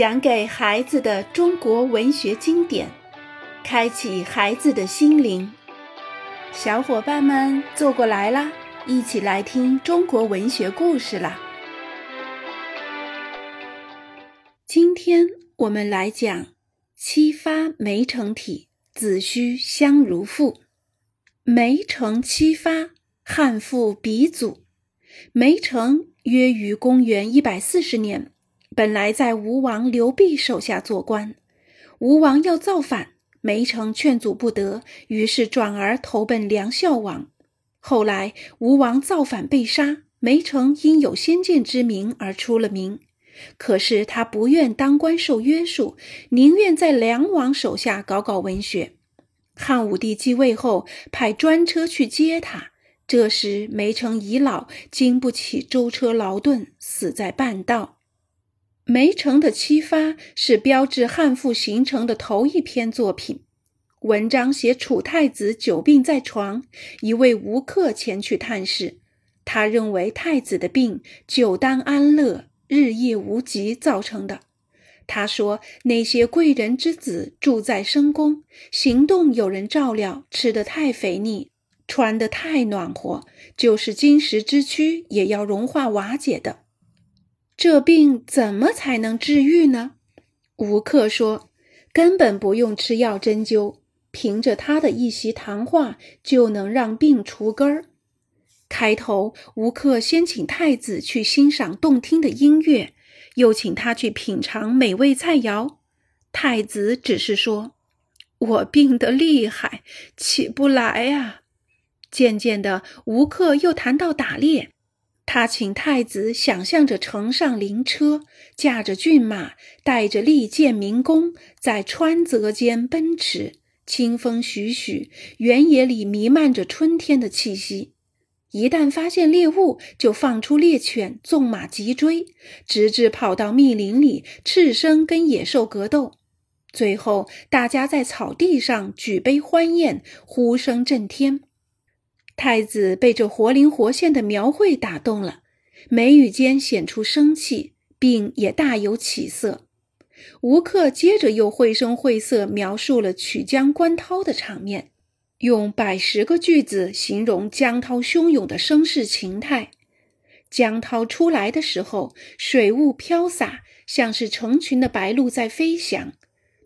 讲给孩子的中国文学经典，开启孩子的心灵。小伙伴们坐过来啦，一起来听中国文学故事啦！今天我们来讲《七发梅城体·子虚相如赋》。梅城七发，汉赋鼻祖。梅城约于公元一百四十年。本来在吴王刘濞手下做官，吴王要造反，梅城劝阻不得，于是转而投奔梁孝王。后来吴王造反被杀，梅城因有先见之明而出了名。可是他不愿当官受约束，宁愿在梁王手下搞搞文学。汉武帝继位后，派专车去接他。这时梅城已老，经不起舟车劳顿，死在半道。梅城的七发是标志汉赋形成的头一篇作品。文章写楚太子久病在床，一位吴客前去探视。他认为太子的病久当安乐、日夜无疾造成的。他说：“那些贵人之子住在深宫，行动有人照料，吃得太肥腻，穿得太暖和，就是金石之躯也要融化瓦解的。”这病怎么才能治愈呢？吴克说：“根本不用吃药针灸，凭着他的一席谈话就能让病除根儿。”开头，吴克先请太子去欣赏动听的音乐，又请他去品尝美味菜肴。太子只是说：“我病得厉害，起不来呀。”渐渐的，吴克又谈到打猎。他请太子想象着乘上灵车，驾着骏马，带着利剑民工，在川泽间奔驰，清风徐徐，原野里弥漫着春天的气息。一旦发现猎物，就放出猎犬，纵马急追，直至跑到密林里，赤身跟野兽格斗。最后，大家在草地上举杯欢宴，呼声震天。太子被这活灵活现的描绘打动了，眉宇间显出生气，并也大有起色。吴克接着又绘声绘色描述了曲江观涛的场面，用百十个句子形容江涛汹涌的声势情态。江涛出来的时候，水雾飘洒，像是成群的白鹭在飞翔。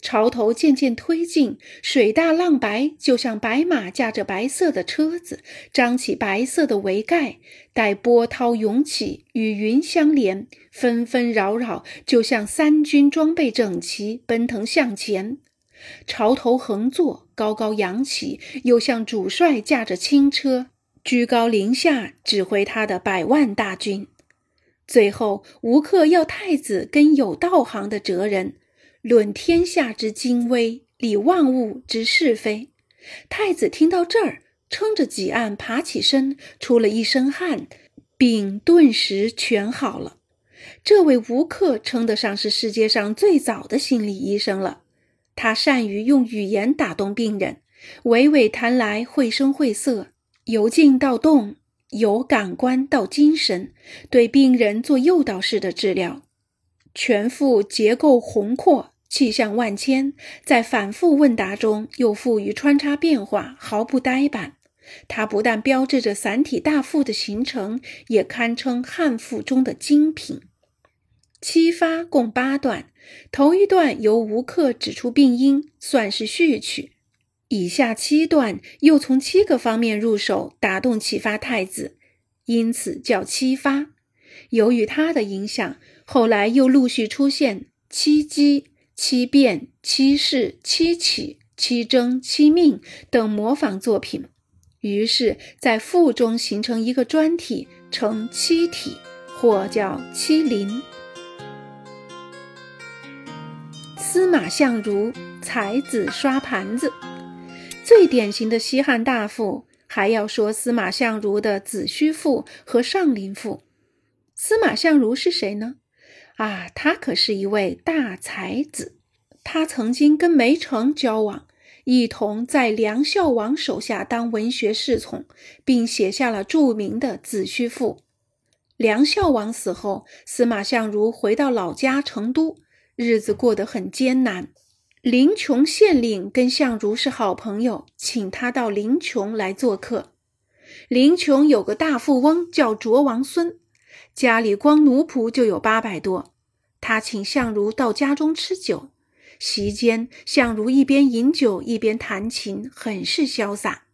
潮头渐渐推进，水大浪白，就像白马驾着白色的车子，张起白色的桅盖，待波涛涌起，与云相连，纷纷扰扰，就像三军装备整齐，奔腾向前。潮头横坐，高高扬起，又像主帅驾着轻车，居高临下，指挥他的百万大军。最后，吴克要太子跟有道行的哲人。论天下之精微，理万物之是非。太子听到这儿，撑着几案爬起身，出了一身汗，病顿时全好了。这位吴克称得上是世界上最早的心理医生了。他善于用语言打动病人，娓娓谈来，绘声绘色，由静到动，由感官到精神，对病人做诱导式的治疗。全副结构宏阔。气象万千，在反复问答中又富于穿插变化，毫不呆板。它不但标志着散体大赋的形成，也堪称汉赋中的精品。七发共八段，头一段由吴克指出病因，算是序曲。以下七段又从七个方面入手，打动启发太子，因此叫七发。由于他的影响，后来又陆续出现七击。七变、七事、七起、七征、七命等模仿作品，于是，在赋中形成一个专体，称七体，或叫七林。司马相如才子刷盘子，最典型的西汉大赋，还要说司马相如的《子虚赋》和《上林赋》。司马相如是谁呢？啊，他可是一位大才子。他曾经跟梅城交往，一同在梁孝王手下当文学侍从，并写下了著名的《子虚赋》。梁孝王死后，司马相如回到老家成都，日子过得很艰难。林琼县令跟相如是好朋友，请他到林琼来做客。林琼有个大富翁叫卓王孙，家里光奴仆就有八百多。他请相如到家中吃酒，席间相如一边饮酒一边弹琴，很是潇洒。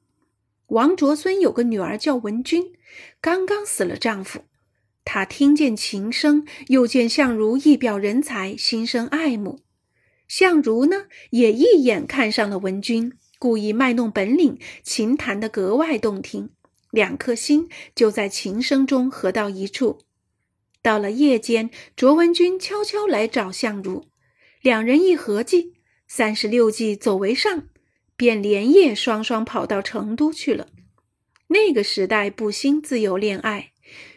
王卓孙有个女儿叫文君，刚刚死了丈夫。他听见琴声，又见相如一表人才，心生爱慕。相如呢，也一眼看上了文君，故意卖弄本领，琴弹得格外动听。两颗心就在琴声中合到一处。到了夜间，卓文君悄悄来找相如，两人一合计，三十六计走为上，便连夜双双跑到成都去了。那个时代不兴自由恋爱，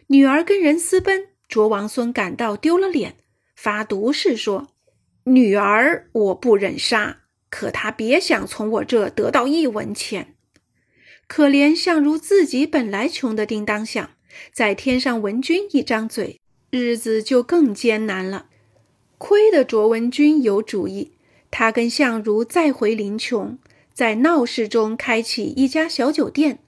女儿跟人私奔，卓王孙感到丢了脸，发毒誓说：“女儿我不忍杀，可他别想从我这得到一文钱。”可怜相如自己本来穷得叮当响，再添上文君一张嘴，日子就更艰难了。亏得卓文君有主意，他跟相如再回林琼，在闹市中开起一家小酒店。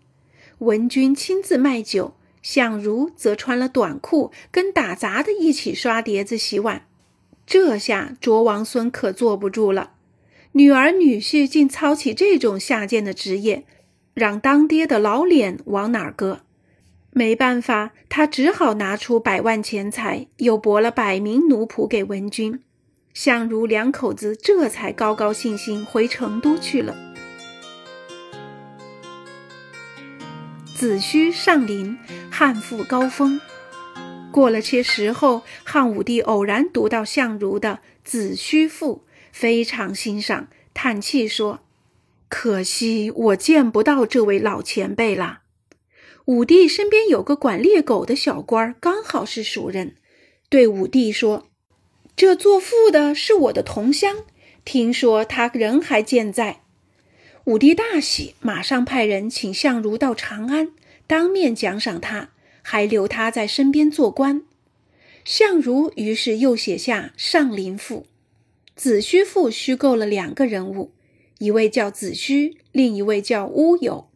文君亲自卖酒，相如则穿了短裤，跟打杂的一起刷碟子、洗碗。这下卓王孙可坐不住了，女儿女婿竟操起这种下贱的职业。让当爹的老脸往哪儿搁？没办法，他只好拿出百万钱财，又拨了百名奴仆给文君。相如两口子这才高高兴兴回成都去了。子虚上林，汉赋高峰。过了些时候，汉武帝偶然读到相如的《子虚赋》，非常欣赏，叹气说。可惜我见不到这位老前辈了。武帝身边有个管猎狗的小官，刚好是熟人，对武帝说：“这作赋的是我的同乡，听说他人还健在。”武帝大喜，马上派人请相如到长安，当面奖赏他，还留他在身边做官。相如于是又写下《上林赋》。子虚赋虚构了两个人物。一位叫子虚，另一位叫乌有。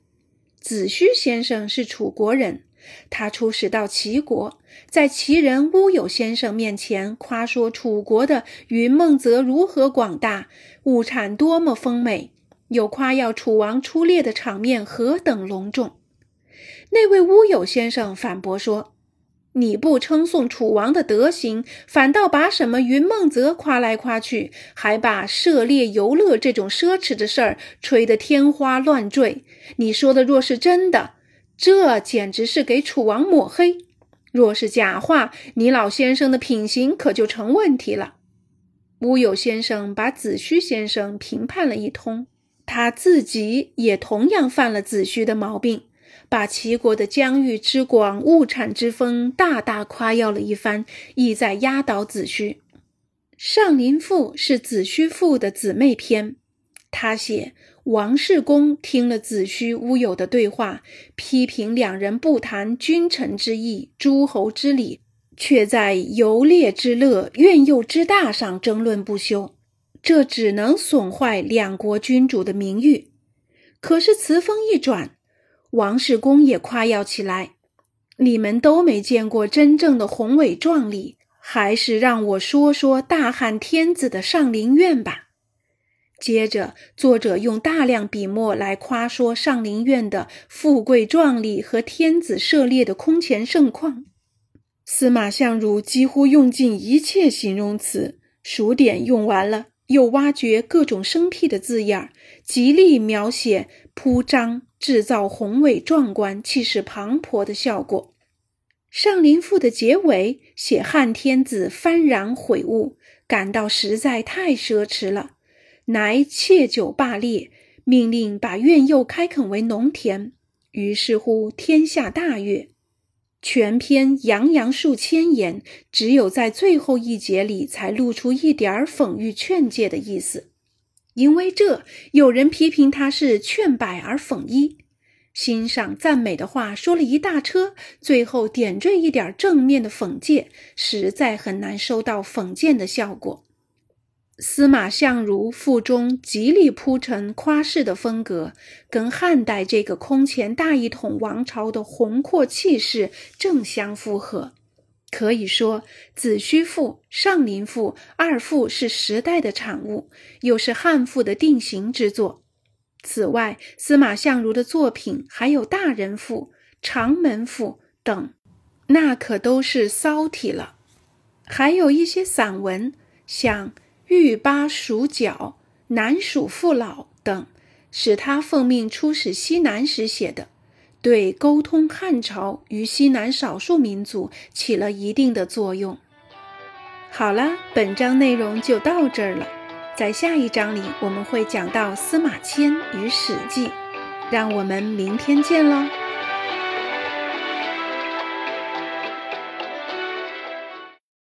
子虚先生是楚国人，他出使到齐国，在齐人乌有先生面前夸说楚国的云梦泽如何广大，物产多么丰美，又夸耀楚王出猎的场面何等隆重。那位乌有先生反驳说。你不称颂楚王的德行，反倒把什么云梦泽夸来夸去，还把涉猎游乐这种奢侈的事儿吹得天花乱坠。你说的若是真的，这简直是给楚王抹黑；若是假话，你老先生的品行可就成问题了。乌有先生把子虚先生评判了一通，他自己也同样犯了子虚的毛病。把齐国的疆域之广、物产之丰大大夸耀了一番，意在压倒子虚。《上林赋》是子虚赋的姊妹篇。他写王世公听了子虚、乌有的对话，批评两人不谈君臣之义、诸侯之礼，却在游猎之乐、苑诱之大上争论不休，这只能损坏两国君主的名誉。可是词锋一转。王世公也夸耀起来：“你们都没见过真正的宏伟壮丽，还是让我说说大汉天子的上林苑吧。”接着，作者用大量笔墨来夸说上林苑的富贵壮丽和天子涉猎的空前盛况。司马相如几乎用尽一切形容词，数点用完了，又挖掘各种生僻的字眼，极力描写铺张。制造宏伟壮观、气势磅礴的效果。上林赋的结尾写汉天子幡然悔悟，感到实在太奢侈了，乃窃酒罢猎，命令把苑囿开垦为农田。于是乎，天下大悦。全篇洋洋数千言，只有在最后一节里才露出一点儿讽喻劝诫的意思。因为这，有人批评他是劝百而讽一，欣赏赞美的话说了一大车，最后点缀一点正面的讽诫，实在很难收到讽谏的效果。司马相如赋中极力铺陈夸饰的风格，跟汉代这个空前大一统王朝的宏阔气势正相符合。可以说，《子虚赋》《上林赋》二赋是时代的产物，又是汉赋的定型之作。此外，司马相如的作品还有《大人赋》《长门赋》等，那可都是骚体了。还有一些散文，像《玉巴蜀角》《南蜀父老》等，是他奉命出使西南时写的，对沟通汉朝与西南少数民族起了一定的作用。好了，本章内容就到这儿了。在下一章里，我们会讲到司马迁与《史记》，让我们明天见喽。